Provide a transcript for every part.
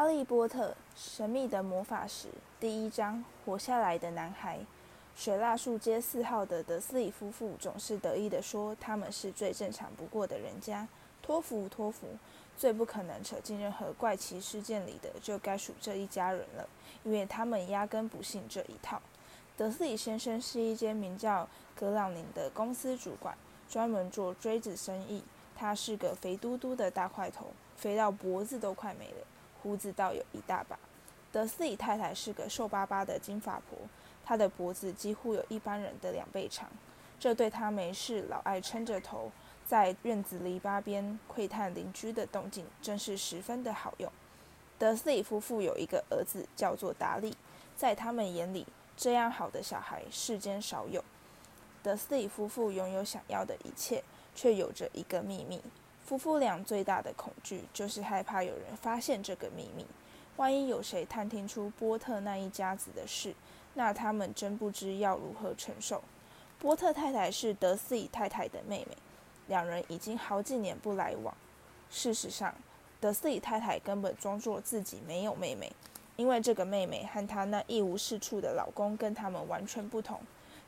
哈利波特：神秘的魔法石第一章：活下来的男孩。水蜡树街四号的德斯里夫妇总是得意地说，他们是最正常不过的人家。托福，托福，最不可能扯进任何怪奇事件里的，就该属这一家人了，因为他们压根不信这一套。德斯里先生是一间名叫格朗宁的公司主管，专门做锥子生意。他是个肥嘟嘟的大块头，肥到脖子都快没了。胡子倒有一大把。德斯里太太是个瘦巴巴的金发婆，她的脖子几乎有一般人的两倍长，这对她没事老爱撑着头在院子篱笆边窥探邻居的动静，真是十分的好用。德斯里夫妇有一个儿子，叫做达利，在他们眼里，这样好的小孩世间少有。德斯里夫妇拥有想要的一切，却有着一个秘密。夫妇俩最大的恐惧就是害怕有人发现这个秘密。万一有谁探听出波特那一家子的事，那他们真不知要如何承受。波特太太是德斯里太太的妹妹，两人已经好几年不来往。事实上，德斯里太太根本装作自己没有妹妹，因为这个妹妹和她那一无是处的老公跟他们完全不同，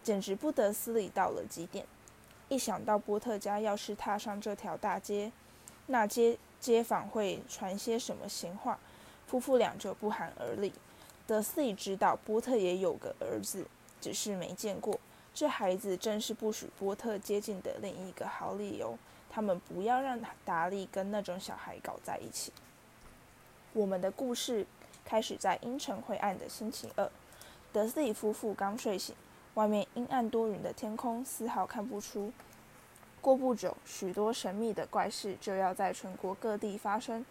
简直不得斯里到了极点。一想到波特家要是踏上这条大街，那街街坊会传些什么闲话，夫妇俩就不寒而栗。德斯里知道波特也有个儿子，只是没见过。这孩子正是不许波特接近的另一个好理由。他们不要让达利跟那种小孩搞在一起。我们的故事开始在阴沉灰暗的星期二。德斯里夫妇刚睡醒。外面阴暗多云的天空，丝毫看不出。过不久，许多神秘的怪事就要在全国各地发生。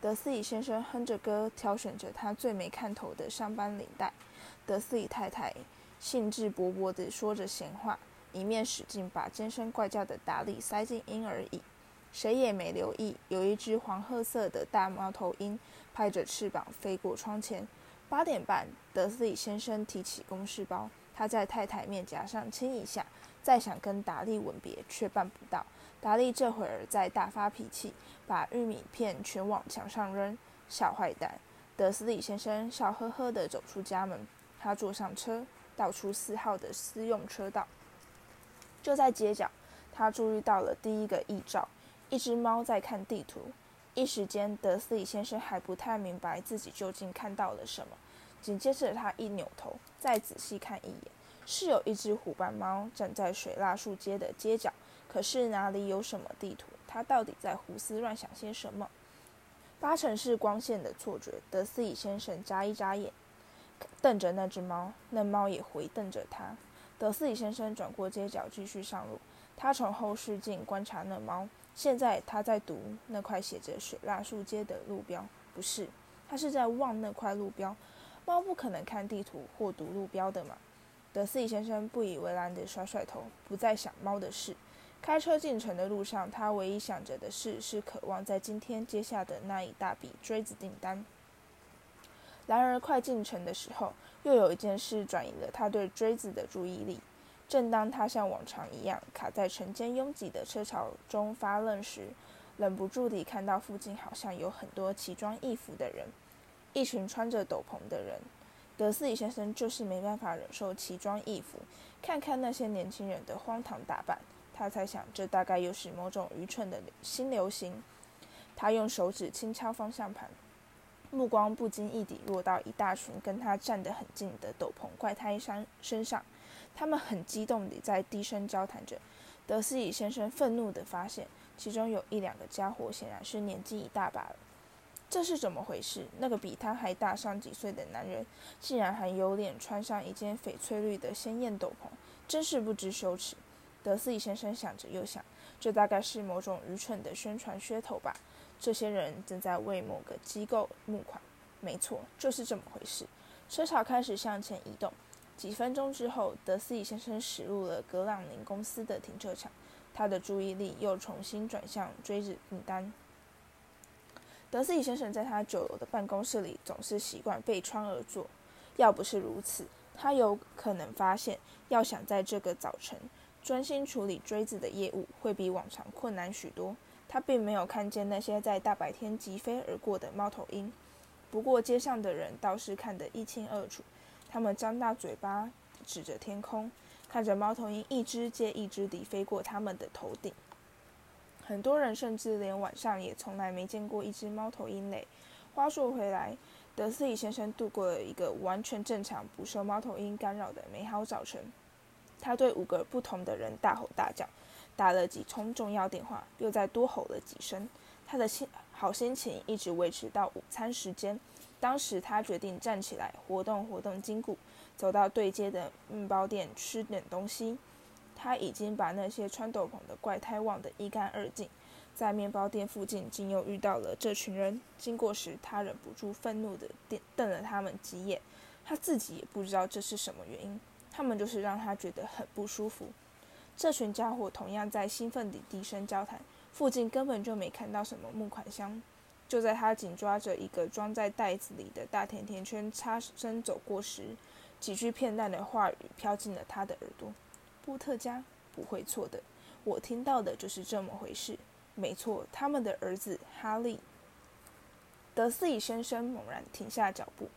德斯里先生哼着歌，挑选着他最没看头的上班领带。德斯里太太兴致勃勃地说着闲话，一面使劲把尖声怪叫的达利塞进婴儿椅。谁也没留意，有一只黄褐色的大猫头鹰拍着翅膀飞过窗前。八点半，德斯里先生提起公事包。他在太太面颊上亲一下，再想跟达利吻别，却办不到。达利这会儿在大发脾气，把玉米片全往墙上扔。小坏蛋！德斯里先生笑呵呵地走出家门，他坐上车，倒出四号的私用车道。就在街角，他注意到了第一个异兆：一只猫在看地图。一时间，德斯里先生还不太明白自己究竟看到了什么。紧接着，他一扭头，再仔细看一眼，是有一只虎斑猫站在水蜡树街的街角。可是哪里有什么地图？他到底在胡思乱想些什么？八成是光线的错觉。德斯里先生眨一眨眼，瞪着那只猫，那猫也回瞪着他。德斯里先生转过街角，继续上路。他从后视镜观察那猫。现在他在读那块写着“水蜡树街”的路标，不是，他是在望那块路标。猫不可能看地图或读路标的嘛？德斯里先生不以为然地甩甩头，不再想猫的事。开车进城的路上，他唯一想着的事是渴望在今天接下的那一大笔锥子订单。然而，快进城的时候，又有一件事转移了他对锥子的注意力。正当他像往常一样卡在城间拥挤的车潮中发愣时，忍不住地看到附近好像有很多奇装异服的人。一群穿着斗篷的人，德斯里先生就是没办法忍受奇装异服。看看那些年轻人的荒唐打扮，他猜想这大概又是某种愚蠢的新流行。他用手指轻敲方向盘，目光不经意地落到一大群跟他站得很近的斗篷怪胎身身上，他们很激动地在低声交谈着。德斯里先生愤怒地发现，其中有一两个家伙显然是年纪一大把了。这是怎么回事？那个比他还大上几岁的男人，竟然还有脸穿上一件翡翠绿的鲜艳斗篷，真是不知羞耻。德斯里先生想着又想，这大概是某种愚蠢的宣传噱头吧。这些人正在为某个机构募款。没错，就是这么回事。车潮开始向前移动。几分钟之后，德斯里先生驶入了格朗宁公司的停车场，他的注意力又重新转向追着订单。德斯里先生在他九楼的办公室里总是习惯背窗而坐。要不是如此，他有可能发现，要想在这个早晨专心处理锥子的业务，会比往常困难许多。他并没有看见那些在大白天疾飞而过的猫头鹰。不过街上的人倒是看得一清二楚。他们张大嘴巴指着天空，看着猫头鹰一只接一只地飞过他们的头顶。很多人甚至连晚上也从来没见过一只猫头鹰嘞。话说回来，德斯里先生度过了一个完全正常、不受猫头鹰干扰的美好早晨。他对五个不同的人大吼大叫，打了几通重要电话，又再多吼了几声。他的心好心情一直维持到午餐时间。当时他决定站起来活动活动筋骨，走到对街的面包店吃点东西。他已经把那些穿斗篷的怪胎忘得一干二净。在面包店附近，竟又遇到了这群人。经过时，他忍不住愤怒地瞪了他们几眼。他自己也不知道这是什么原因，他们就是让他觉得很不舒服。这群家伙同样在兴奋地低声交谈。附近根本就没看到什么木款箱。就在他紧抓着一个装在袋子里的大甜甜圈擦身走过时，几句片段的话语飘进了他的耳朵。波特家不会错的，我听到的就是这么回事。没错，他们的儿子哈利。德斯里先生猛然停下脚步，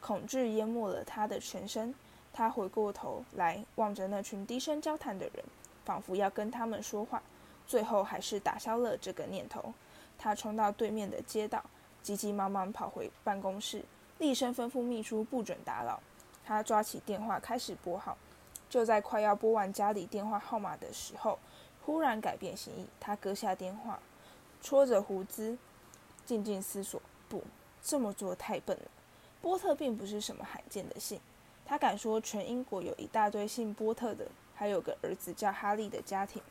恐惧淹没了他的全身。他回过头来望着那群低声交谈的人，仿佛要跟他们说话，最后还是打消了这个念头。他冲到对面的街道，急急忙忙跑回办公室，厉声吩咐秘书不准打扰。他抓起电话开始拨号，就在快要拨完家里电话号码的时候，忽然改变心意。他割下电话，搓着胡子，静静思索：不，这么做太笨了。波特并不是什么罕见的姓，他敢说全英国有一大堆姓波特的，还有个儿子叫哈利的家庭。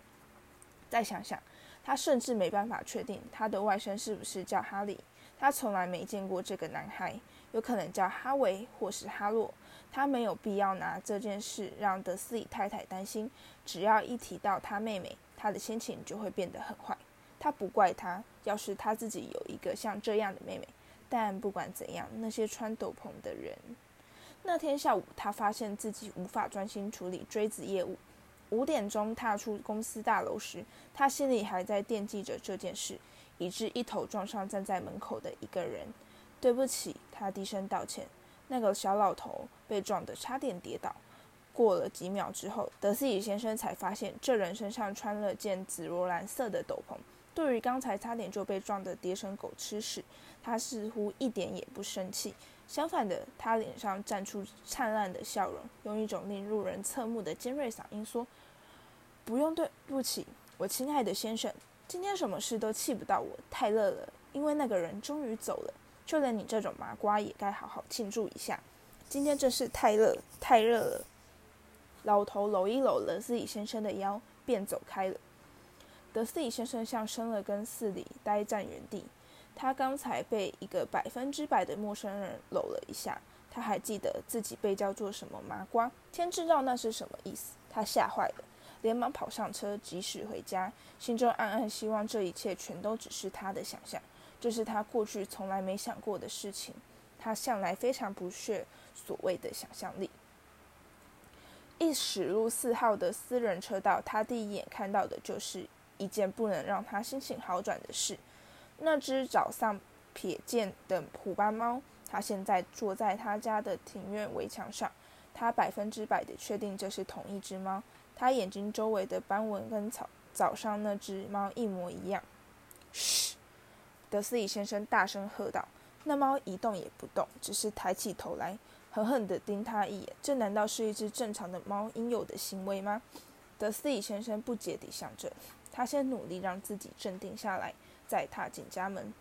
再想想。他甚至没办法确定他的外甥是不是叫哈利。他从来没见过这个男孩，有可能叫哈维或是哈洛。他没有必要拿这件事让德斯里太太担心。只要一提到他妹妹，他的心情就会变得很坏。他不怪他，要是他自己有一个像这样的妹妹。但不管怎样，那些穿斗篷的人。那天下午，他发现自己无法专心处理锥子业务。五点钟踏出公司大楼时，他心里还在惦记着这件事，以致一头撞上站在门口的一个人。对不起，他低声道歉。那个小老头被撞得差点跌倒。过了几秒之后，德斯里先生才发现这人身上穿了件紫罗兰色的斗篷。对于刚才差点就被撞得跌成狗吃屎，他似乎一点也不生气。相反的，他脸上绽出灿烂的笑容，用一种令路人侧目的尖锐嗓音说。不用对不起，我亲爱的先生，今天什么事都气不到我。太热了，因为那个人终于走了，就连你这种麻瓜也该好好庆祝一下。今天真是太热，太热了。老头搂一搂德斯里先生的腰，便走开了。德斯里先生像生了根似的呆站原地。他刚才被一个百分之百的陌生人搂了一下，他还记得自己被叫做什么麻瓜，天知道那是什么意思。他吓坏了。连忙跑上车，疾驶回家，心中暗暗希望这一切全都只是他的想象，这是他过去从来没想过的事情。他向来非常不屑所谓的想象力。一驶入四号的私人车道，他第一眼看到的就是一件不能让他心情好转的事：那只早上瞥见的虎斑猫，它现在坐在他家的庭院围墙上。他百分之百的确定这是同一只猫。他眼睛周围的斑纹跟早早上那只猫一模一样。德斯里先生大声喝道。那猫一动也不动，只是抬起头来，狠狠地盯他一眼。这难道是一只正常的猫应有的行为吗？德斯里先生不解地想着。他先努力让自己镇定下来，再踏进家门。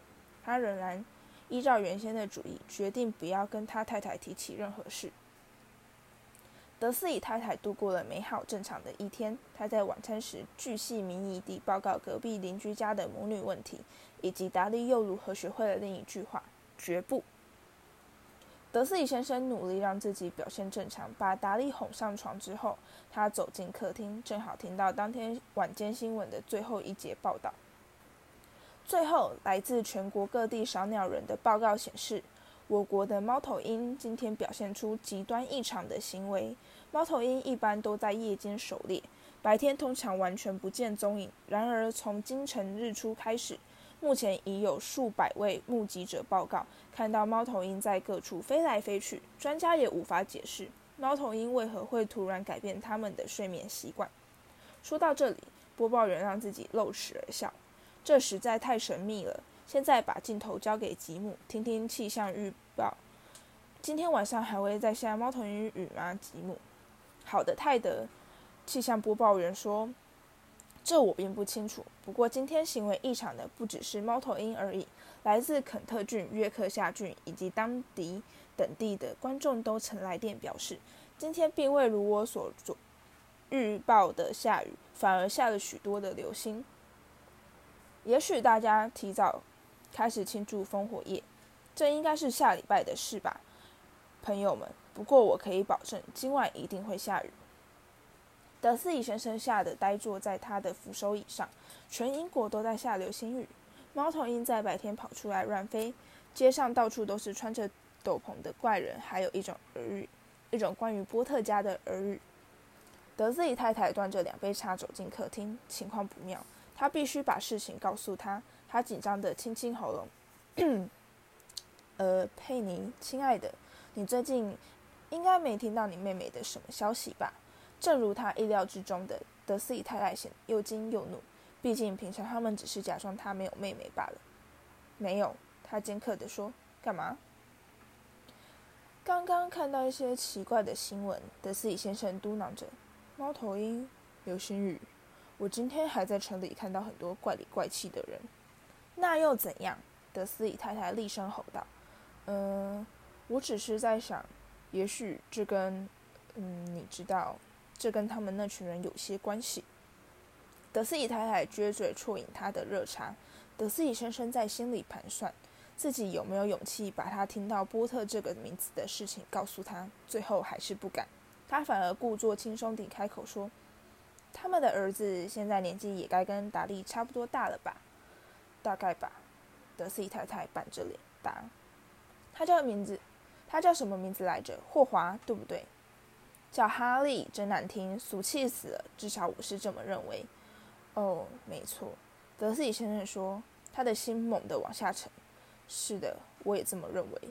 他仍然依照原先的主意，决定不要跟他太太提起任何事。德斯里太太度过了美好正常的一天。她在晚餐时巨细靡遗地报告隔壁邻居家的母女问题，以及达利又如何学会了另一句话：“绝不。”德斯里先生努力让自己表现正常，把达利哄上床之后，他走进客厅，正好听到当天晚间新闻的最后一节报道。最后，来自全国各地赏鸟人的报告显示。我国的猫头鹰今天表现出极端异常的行为。猫头鹰一般都在夜间狩猎，白天通常完全不见踪影。然而，从今晨日出开始，目前已有数百位目击者报告看到猫头鹰在各处飞来飞去，专家也无法解释猫头鹰为何会突然改变它们的睡眠习惯。说到这里，播报员让自己露齿而笑，这实在太神秘了。现在把镜头交给吉姆，听听气象预报。今天晚上还会再下猫头鹰雨吗？吉姆。好的，泰德。气象播报员说：“这我并不清楚。不过今天行为异常的不只是猫头鹰而已，来自肯特郡、约克夏郡以及当地等地的观众都曾来电表示，今天并未如我所做预报的下雨，反而下了许多的流星。也许大家提早开始庆祝烽火夜，这应该是下礼拜的事吧，朋友们。不过我可以保证，今晚一定会下雨。”德斯里先生吓得呆坐在他的扶手椅上。全英国都在下流星雨。猫头鹰在白天跑出来乱飞，街上到处都是穿着斗篷的怪人，还有一种耳语，一种关于波特家的耳语。德斯里太太端着两杯茶走进客厅，情况不妙，她必须把事情告诉他。他紧张的清清喉咙。呃，佩妮，亲爱的，你最近应该没听到你妹妹的什么消息吧？正如他意料之中的，德斯里太太显又惊又怒。毕竟平常他们只是假装他没有妹妹罢了。没有，他尖刻的说：“干嘛？”刚刚看到一些奇怪的新闻，德斯里先生嘟囔着：“猫头鹰，流星雨。我今天还在城里看到很多怪里怪气的人。”那又怎样？德斯里太太厉声吼道：“嗯，我只是在想，也许这跟……嗯，你知道。”这跟他们那群人有些关系。德斯里太太撅嘴啜饮他的热茶。德斯里先生在心里盘算，自己有没有勇气把他听到波特这个名字的事情告诉他。最后还是不敢，他反而故作轻松地开口说：“他们的儿子现在年纪也该跟达利差不多大了吧？”“大概吧。”德斯里太太板着脸答。“他叫名字，他叫什么名字来着？霍华，对不对？”叫哈利真难听，俗气死了。至少我是这么认为。哦，没错，德斯里先生说，他的心猛地往下沉。是的，我也这么认为。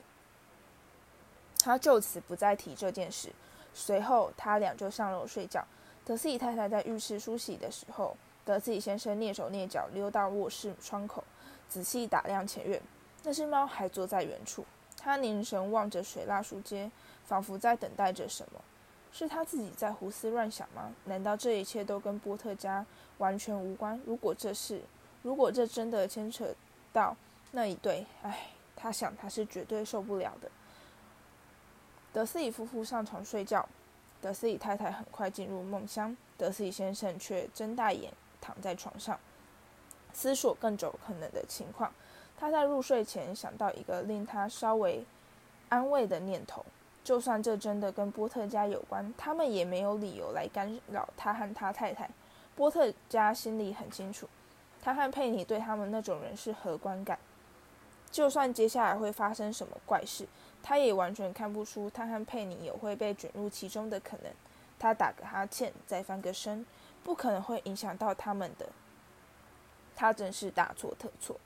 他就此不再提这件事。随后，他俩就上楼睡觉。德斯里太太在浴室梳洗的时候，德斯里先生蹑手蹑脚溜到卧室窗口，仔细打量前院。那只猫还坐在原处，他凝神望着水蜡树街，仿佛在等待着什么。是他自己在胡思乱想吗？难道这一切都跟波特家完全无关？如果这是，如果这真的牵扯到那一对，唉，他想他是绝对受不了的。德斯里夫妇上床睡觉，德斯里太太很快进入梦乡，德斯里先生却睁大眼躺在床上，思索更久可能的情况。他在入睡前想到一个令他稍微安慰的念头。就算这真的跟波特家有关，他们也没有理由来干扰他和他太太。波特家心里很清楚，他和佩妮对他们那种人是何观感。就算接下来会发生什么怪事，他也完全看不出他和佩妮有会被卷入其中的可能。他打个哈欠，再翻个身，不可能会影响到他们的。他真是大错特错。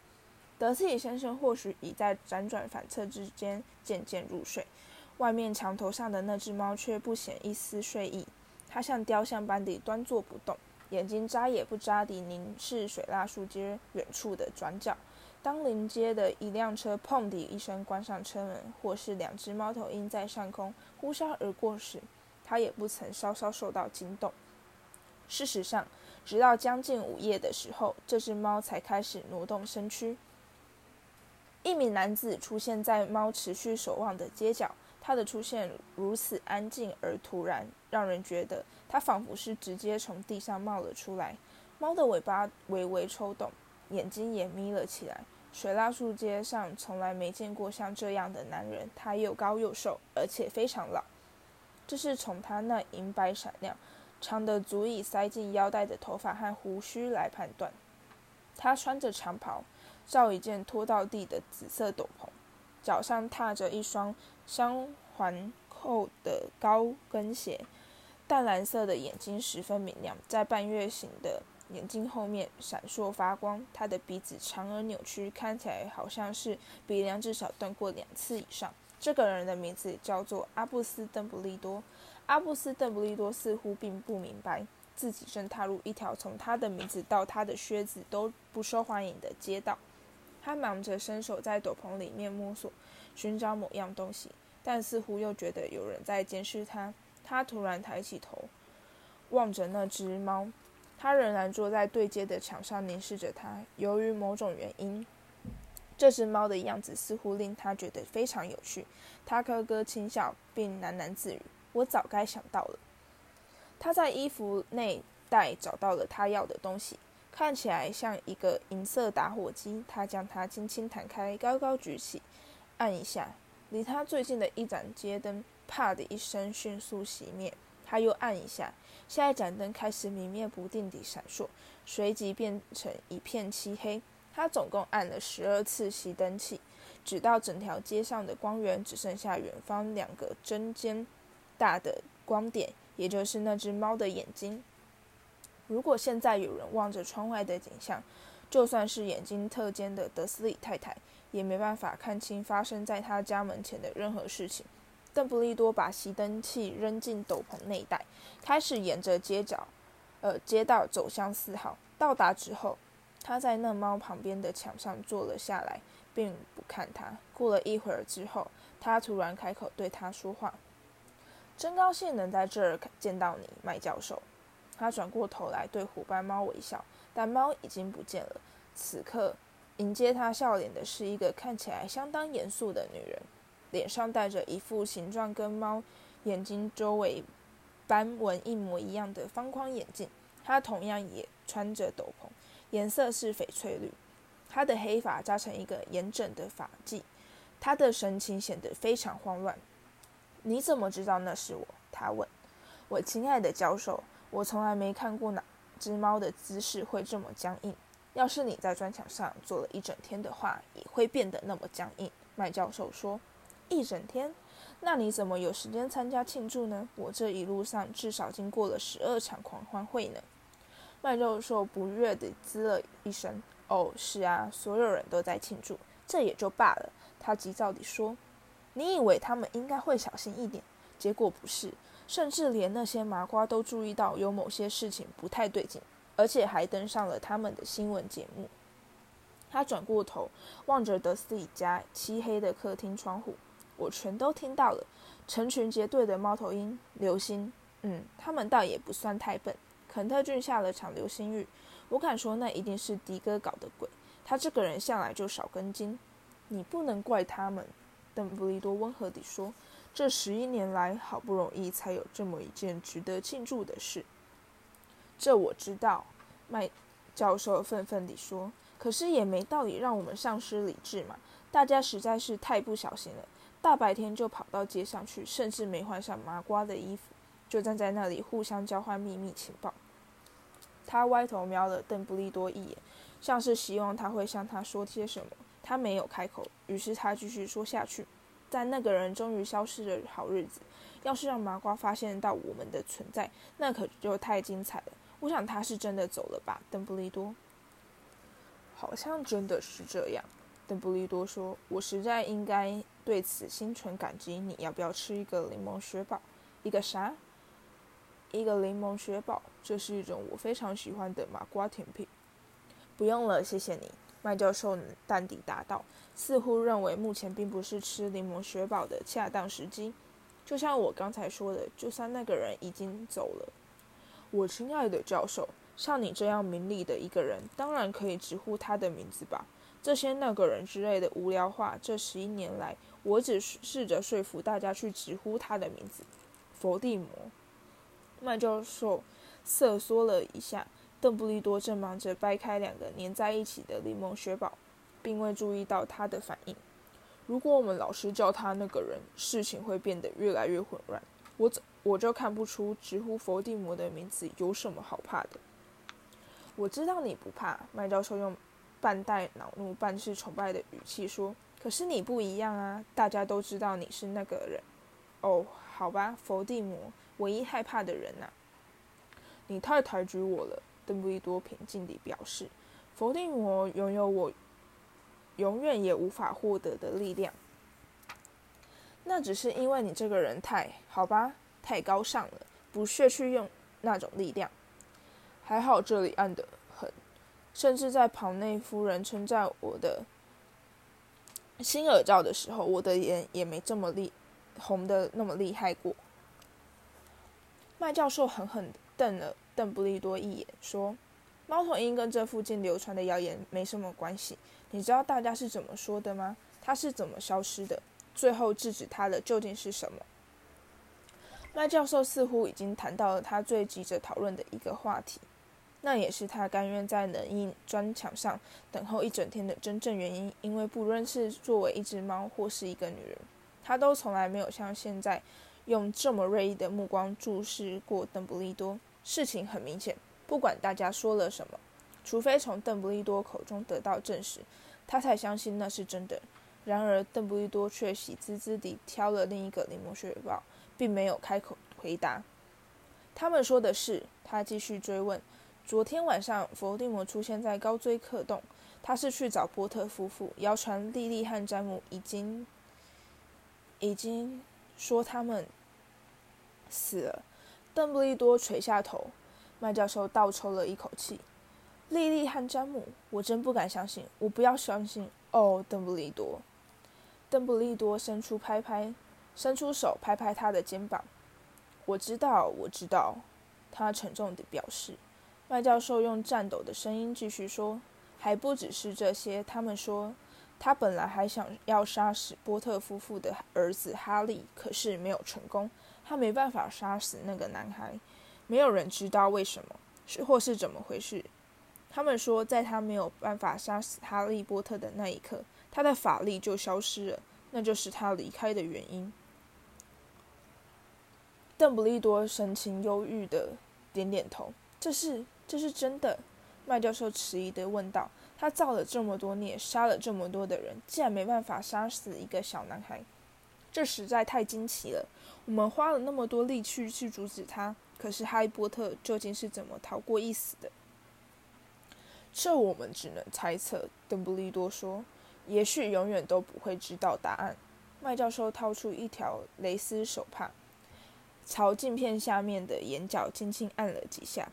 德斯里先生或许已在辗转反侧之间渐渐入睡。外面墙头上的那只猫却不显一丝睡意，它像雕像般地端坐不动，眼睛眨也不眨地凝视水蜡树街远处的转角。当临街的一辆车砰地一声关上车门，或是两只猫头鹰在上空呼啸而过时，它也不曾稍稍受到惊动。事实上，直到将近午夜的时候，这只猫才开始挪动身躯。一名男子出现在猫持续守望的街角。他的出现如此安静而突然，让人觉得他仿佛是直接从地上冒了出来。猫的尾巴微微抽动，眼睛也眯了起来。水蜡树街上从来没见过像这样的男人，他又高又瘦，而且非常老。这是从他那银白闪亮、长得足以塞进腰带的头发和胡须来判断。他穿着长袍，罩一件拖到地的紫色斗篷。脚上踏着一双镶环扣的高跟鞋，淡蓝色的眼睛十分明亮，在半月形的眼睛后面闪烁发光。他的鼻子长而扭曲，看起来好像是鼻梁至少断过两次以上。这个人的名字叫做阿布斯·邓布利多。阿布斯·邓布利多似乎并不明白自己正踏入一条从他的名字到他的靴子都不受欢迎的街道。他忙着伸手在斗篷里面摸索，寻找某样东西，但似乎又觉得有人在监视他。他突然抬起头，望着那只猫。他仍然坐在对街的墙上凝视着它。由于某种原因，这只猫的样子似乎令他觉得非常有趣。他咯咯轻笑，并喃喃自语：“我早该想到了。”他在衣服内袋找到了他要的东西，看起来像一个银色打火机。他将它轻轻弹开，高高举起，按一下，离他最近的一盏街灯“啪”的一声迅速熄灭。他又按一下，下一盏灯开始明灭不定地闪烁，随即变成一片漆黑。他总共按了十二次熄灯器，直到整条街上的光源只剩下远方两个针尖大的光点，也就是那只猫的眼睛。如果现在有人望着窗外的景象，就算是眼睛特尖的德斯里太太，也没办法看清发生在他家门前的任何事情。邓布利多把熄灯器扔进斗篷内袋，开始沿着街角，呃，街道走向四号。到达之后，他在那猫旁边的墙上坐了下来，并不看他。过了一会儿之后，他突然开口对他说话：“真高兴能在这儿见到你，麦教授。”他转过头来对虎斑猫微笑，但猫已经不见了。此刻，迎接他笑脸的是一个看起来相当严肃的女人。脸上戴着一副形状跟猫眼睛周围斑纹一模一样的方框眼镜，她同样也穿着斗篷，颜色是翡翠绿。她的黑发扎成一个严整的发髻，她的神情显得非常慌乱。你怎么知道那是我？他问。我亲爱的教授，我从来没看过哪只猫的姿势会这么僵硬。要是你在砖墙上坐了一整天的话，也会变得那么僵硬。麦教授说。一整天，那你怎么有时间参加庆祝呢？我这一路上至少经过了十二场狂欢会呢。麦教授不悦地滋了一声：“哦，是啊，所有人都在庆祝，这也就罢了。”他急躁地说：“你以为他们应该会小心一点？结果不是，甚至连那些麻瓜都注意到有某些事情不太对劲，而且还登上了他们的新闻节目。”他转过头，望着德斯里家漆黑的客厅窗户。我全都听到了，成群结队的猫头鹰、流星，嗯，他们倒也不算太笨。肯特郡下了场流星雨，我敢说那一定是迪哥搞的鬼。他这个人向来就少根筋，你不能怪他们。邓布利多温和地说：“这十一年来，好不容易才有这么一件值得庆祝的事。”这我知道，麦教授愤愤地说：“可是也没道理让我们丧失理智嘛！大家实在是太不小心了。”大白天就跑到街上去，甚至没换上麻瓜的衣服，就站在那里互相交换秘密情报。他歪头瞄了邓布利多一眼，像是希望他会向他说些什么。他没有开口，于是他继续说下去：“在那个人终于消失的好日子，要是让麻瓜发现到我们的存在，那可就太精彩了。我想他是真的走了吧，邓布利多？好像真的是这样。”邓布利多说：“我实在应该。”对此心存感激，你要不要吃一个柠檬雪宝？一个啥？一个柠檬雪宝，这是一种我非常喜欢的麻瓜甜品。不用了，谢谢你。麦教授淡定答道，似乎认为目前并不是吃柠檬雪宝的恰当时机。就像我刚才说的，就算那个人已经走了，我亲爱的教授，像你这样明理的一个人，当然可以直呼他的名字吧。这些那个人之类的无聊话，这十一年来。我只试着说服大家去直呼他的名字，佛地魔。麦教授瑟缩了一下，邓布利多正忙着掰开两个粘在一起的柠檬雪宝，并未注意到他的反应。如果我们老是叫他那个人，事情会变得越来越混乱。我怎我就看不出直呼佛地魔的名字有什么好怕的。我知道你不怕，麦教授用半带恼怒、半是崇拜的语气说。可是你不一样啊！大家都知道你是那个人。哦，好吧，伏地魔，唯一害怕的人呐。你太抬举我了。邓布利多平静地表示：“否定我拥有我永远也无法获得的力量。那只是因为你这个人太好吧，太高尚了，不屑去用那种力量。还好这里暗得很，甚至在庞内夫人称赞我的新耳罩的时候，我的眼也没这么厉红的那么厉害过。”麦教授狠狠瞪了邓布利多一眼，说：“猫头鹰跟这附近流传的谣言没什么关系。你知道大家是怎么说的吗？它是怎么消失的？最后制止它的究竟是什么？”麦教授似乎已经谈到了他最急着讨论的一个话题，那也是他甘愿在冷硬砖墙上等候一整天的真正原因。因为不论是作为一只猫或是一个女人，他都从来没有像现在。用这么锐利的目光注视过邓布利多，事情很明显，不管大家说了什么，除非从邓布利多口中得到证实，他才相信那是真的。然而，邓布利多却喜滋滋地挑了另一个柠檬雪豹，并没有开口回答。他们说的是，他继续追问：昨天晚上，伏地魔出现在高追克洞，他是去找波特夫妇。谣传莉莉和詹姆已经，已经说他们。死了，邓布利多垂下头。麦教授倒抽了一口气。莉莉和詹姆，我真不敢相信，我不要相信。哦，邓布利多。邓布利多伸出拍拍，伸出手拍拍他的肩膀。我知道，我知道。他沉重地表示。麦教授用颤抖的声音继续说：“还不只是这些，他们说，他本来还想要杀死波特夫妇的儿子哈利，可是没有成功。”他没办法杀死那个男孩，没有人知道为什么，是或是怎么回事。他们说，在他没有办法杀死哈利波特的那一刻，他的法力就消失了，那就是他离开的原因。邓布利多神情忧郁的点点头：“这是，这是真的。”麦教授迟疑的问道：“他造了这么多孽，杀了这么多的人，竟然没办法杀死一个小男孩？”这实在太惊奇了！我们花了那么多力气去阻止他，可是哈利波特究竟是怎么逃过一死的？这我们只能猜测。邓布利多说：“也许永远都不会知道答案。”麦教授掏出一条蕾丝手帕，朝镜片下面的眼角轻轻按了几下。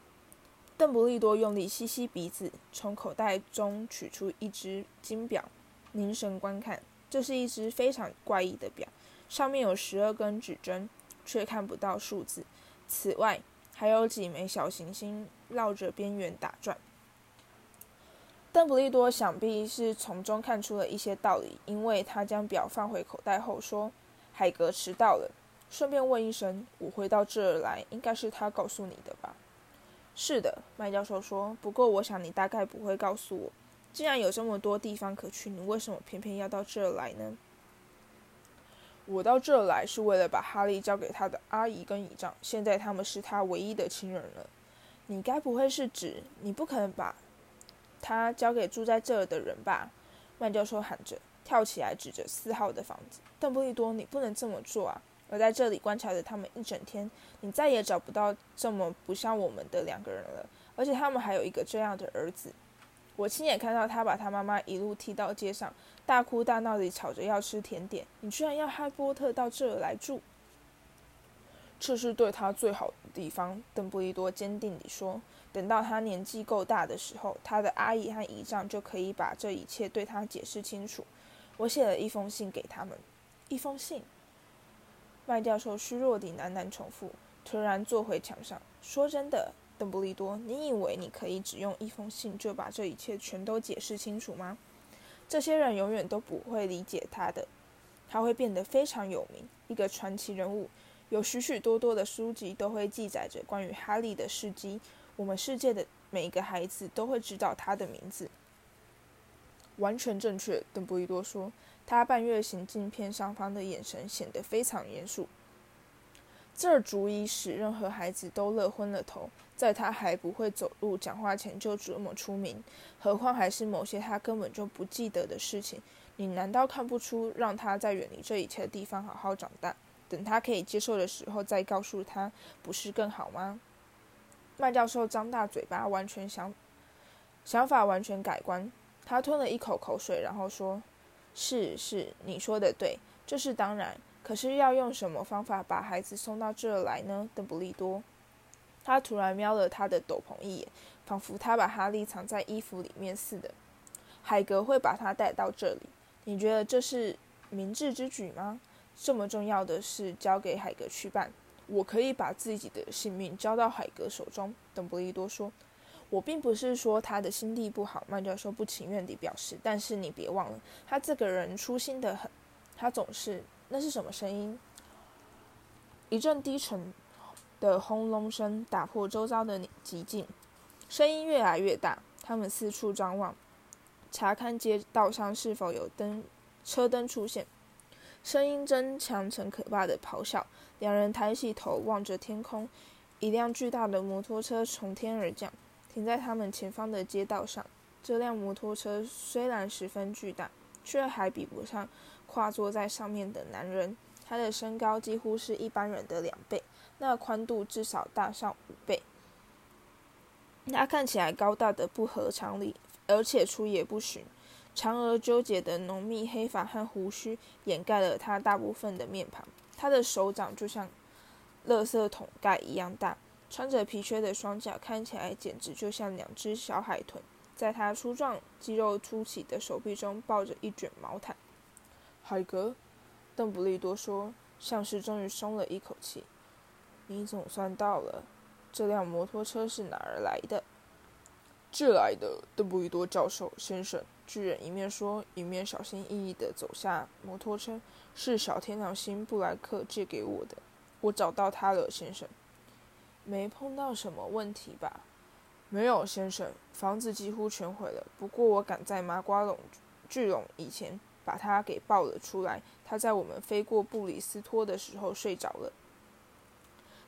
邓布利多用力吸吸鼻子，从口袋中取出一只金表，凝神观看。这是一只非常怪异的表。上面有十二根指针，却看不到数字。此外，还有几枚小行星绕着边缘打转。邓布利多想必是从中看出了一些道理，因为他将表放回口袋后说：“海格迟到了，顺便问一声，我回到这儿来，应该是他告诉你的吧？”“是的。”麦教授说。“不过，我想你大概不会告诉我。既然有这么多地方可去，你为什么偏偏要到这儿来呢？”我到这儿来是为了把哈利交给他的阿姨跟姨丈，现在他们是他唯一的亲人了。你该不会是指你不可能把他交给住在这儿的人吧？麦教授喊着，跳起来指着四号的房子。邓布利多，你不能这么做啊！我在这里观察着他们一整天，你再也找不到这么不像我们的两个人了，而且他们还有一个这样的儿子。我亲眼看到他把他妈妈一路踢到街上，大哭大闹地吵着要吃甜点。你居然要哈波特到这儿来住？这是对他最好的地方。邓布利多坚定地说：“等到他年纪够大的时候，他的阿姨和姨丈就可以把这一切对他解释清楚。我写了一封信给他们。”一封信。麦教授虚弱地喃喃重复，突然坐回墙上。说真的。邓布利多，你以为你可以只用一封信就把这一切全都解释清楚吗？这些人永远都不会理解他的，他会变得非常有名，一个传奇人物。有许许多多的书籍都会记载着关于哈利的事迹，我们世界的每一个孩子都会知道他的名字。完全正确，邓布利多说。他半月形镜片上方的眼神显得非常严肃。这足以使任何孩子都乐昏了头，在他还不会走路、讲话前就这么出名，何况还是某些他根本就不记得的事情。你难道看不出，让他在远离这一切的地方好好长大，等他可以接受的时候再告诉他，不是更好吗？麦教授张大嘴巴，完全想想法完全改观。他吞了一口口水，然后说：“是是，你说的对，这是当然。可是要用什么方法把孩子送到这儿来呢？”邓布利多，他突然瞄了他的斗篷一眼，仿佛他把哈利藏在衣服里面似的。海格会把他带到这里，你觉得这是明智之举吗？这么重要的事交给海格去办，我可以把自己的性命交到海格手中。”邓布利多说。我并不是说他的心地不好，曼教授不情愿地表示。但是你别忘了，他这个人粗心的很。他总是……那是什么声音？一阵低沉的轰隆声打破周遭的寂静，声音越来越大。他们四处张望，查看街道上是否有灯车灯出现。声音增强成可怕的咆哮。两人抬起头望着天空，一辆巨大的摩托车从天而降。停在他们前方的街道上，这辆摩托车虽然十分巨大，却还比不上跨坐在上面的男人。他的身高几乎是一般人的两倍，那宽度至少大上五倍。他看起来高大的不合常理，而且出也不寻。长而纠结的浓密黑发和胡须掩盖了他大部分的面庞。他的手掌就像垃圾桶盖一样大。穿着皮靴的双脚看起来简直就像两只小海豚，在他粗壮、肌肉凸起的手臂中抱着一卷毛毯。海格，邓布利多说，像是终于松了一口气。你总算到了。这辆摩托车是哪儿来的？这来的，邓布利多教授先生。巨人一面说，一面小心翼翼地走下摩托车。是小天狼星布莱克借给我的。我找到他了，先生。没碰到什么问题吧？没有，先生。房子几乎全毁了，不过我赶在麻瓜龙巨龙以前把它给抱了出来。他在我们飞过布里斯托的时候睡着了。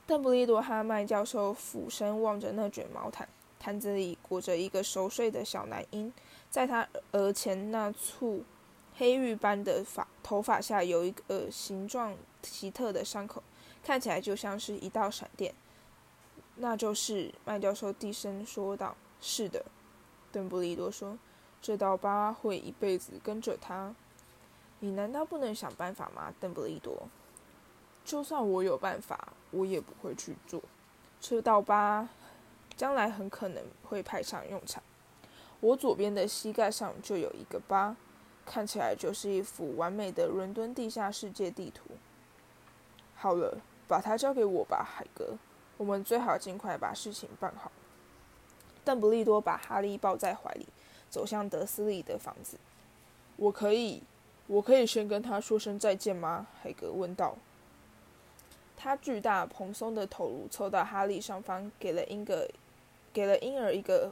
邓布利多哈麦教授俯身望着那卷毛毯，毯子里裹着一个熟睡的小男婴，在他额前那簇黑玉般的发头发下有一个形状奇特的伤口，看起来就像是一道闪电。那就是麦教授低声说道：“是的。”邓布利多说：“这道疤会一辈子跟着他。你难道不能想办法吗？”邓布利多：“就算我有办法，我也不会去做。这道疤将来很可能会派上用场。我左边的膝盖上就有一个疤，看起来就是一幅完美的伦敦地下世界地图。好了，把它交给我吧，海格。”我们最好尽快把事情办好。邓布利多把哈利抱在怀里，走向德斯利的房子。我可以，我可以先跟他说声再见吗？海格问道。他巨大蓬松的头颅凑到哈利上方，给了婴儿给了婴儿一个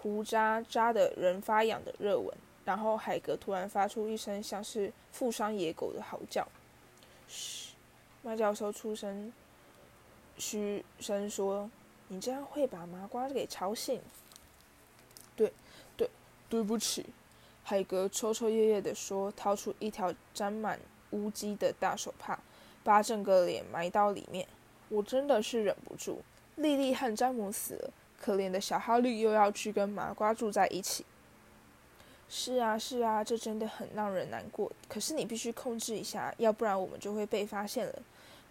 胡渣扎的人发痒的热吻。然后海格突然发出一声像是负伤野狗的嚎叫。嘘，麦教授出声。嘘声说：“你这样会把麻瓜给吵醒。”“对，对，对不起。”海格抽抽噎噎地说，掏出一条沾满污迹的大手帕，把整个脸埋到里面。“我真的是忍不住。”莉莉和詹姆死了，可怜的小哈利又要去跟麻瓜住在一起。是啊，是啊，这真的很让人难过。可是你必须控制一下，要不然我们就会被发现了。”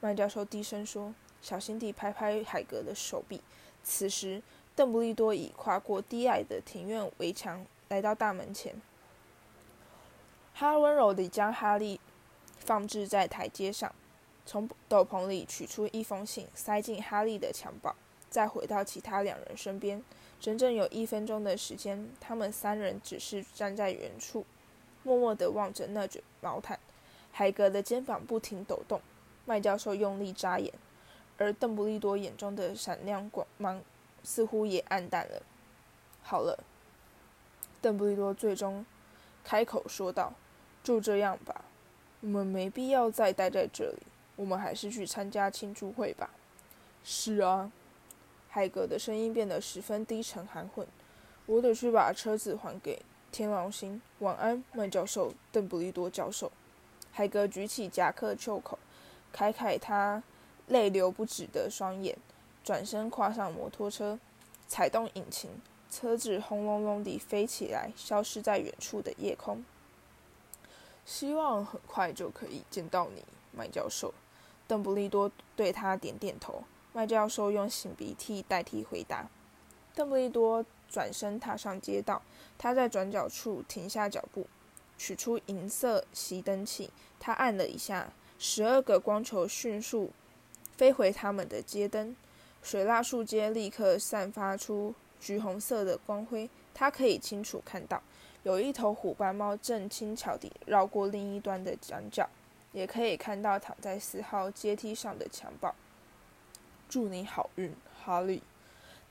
麦教授低声说。小心地拍拍海格的手臂。此时，邓布利多已跨过低矮的庭院围墙，来到大门前。他温柔地将哈利放置在台阶上，从斗篷里取出一封信，塞进哈利的襁褓，再回到其他两人身边。整整有一分钟的时间，他们三人只是站在原处，默默地望着那卷毛毯。海格的肩膀不停抖动，麦教授用力眨眼。而邓布利多眼中的闪亮光芒似乎也暗淡了。好了，邓布利多最终开口说道：“就这样吧，我们没必要再待在这里，我们还是去参加庆祝会吧。”“是啊。”海格的声音变得十分低沉含混。“我得去把车子还给天狼星。晚安，麦教授，邓布利多教授。”海格举起夹克袖口，凯凯他。泪流不止的双眼，转身跨上摩托车，踩动引擎，车子轰隆隆地飞起来，消失在远处的夜空。希望很快就可以见到你，麦教授。邓布利多对他点点头。麦教授用擤鼻涕代替回答。邓布利多转身踏上街道，他在转角处停下脚步，取出银色熄灯器。他按了一下，十二个光球迅速飞回他们的街灯。水蜡树街立刻散发出橘红色的光辉。他可以清楚看到，有一头虎斑猫正轻巧地绕过另一端的转角。也可以看到躺在四号阶梯上的襁褓。祝你好运，哈利。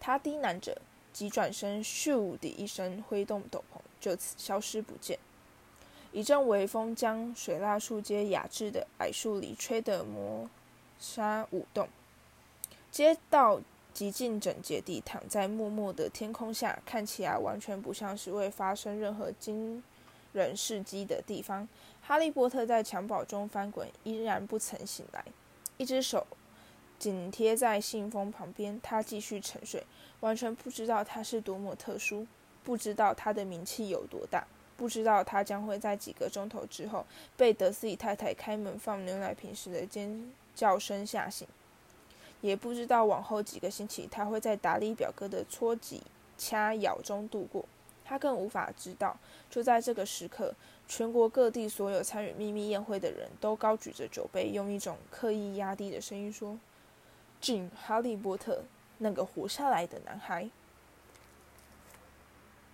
他低喃着，急转身，咻的一声挥动斗篷，就此消失不见。一阵微风将水蜡树街雅致的矮树里吹得磨沙舞动。街道极尽整洁地躺在默默的天空下，看起来完全不像是未发生任何惊人事迹的地方。哈利波特在襁褓中翻滚，依然不曾醒来。一只手紧贴在信封旁边，他继续沉睡，完全不知道他是多么特殊，不知道他的名气有多大，不知道他将会在几个钟头之后被德斯里太太开门放牛奶瓶时的尖叫声吓醒，也不知道往后几个星期他会在达利表哥的搓挤掐咬中度过。他更无法知道，就在这个时刻。全国各地所有参与秘密宴会的人都高举着酒杯，用一种刻意压低的声音说：“敬哈利波特，那个活下来的男孩。”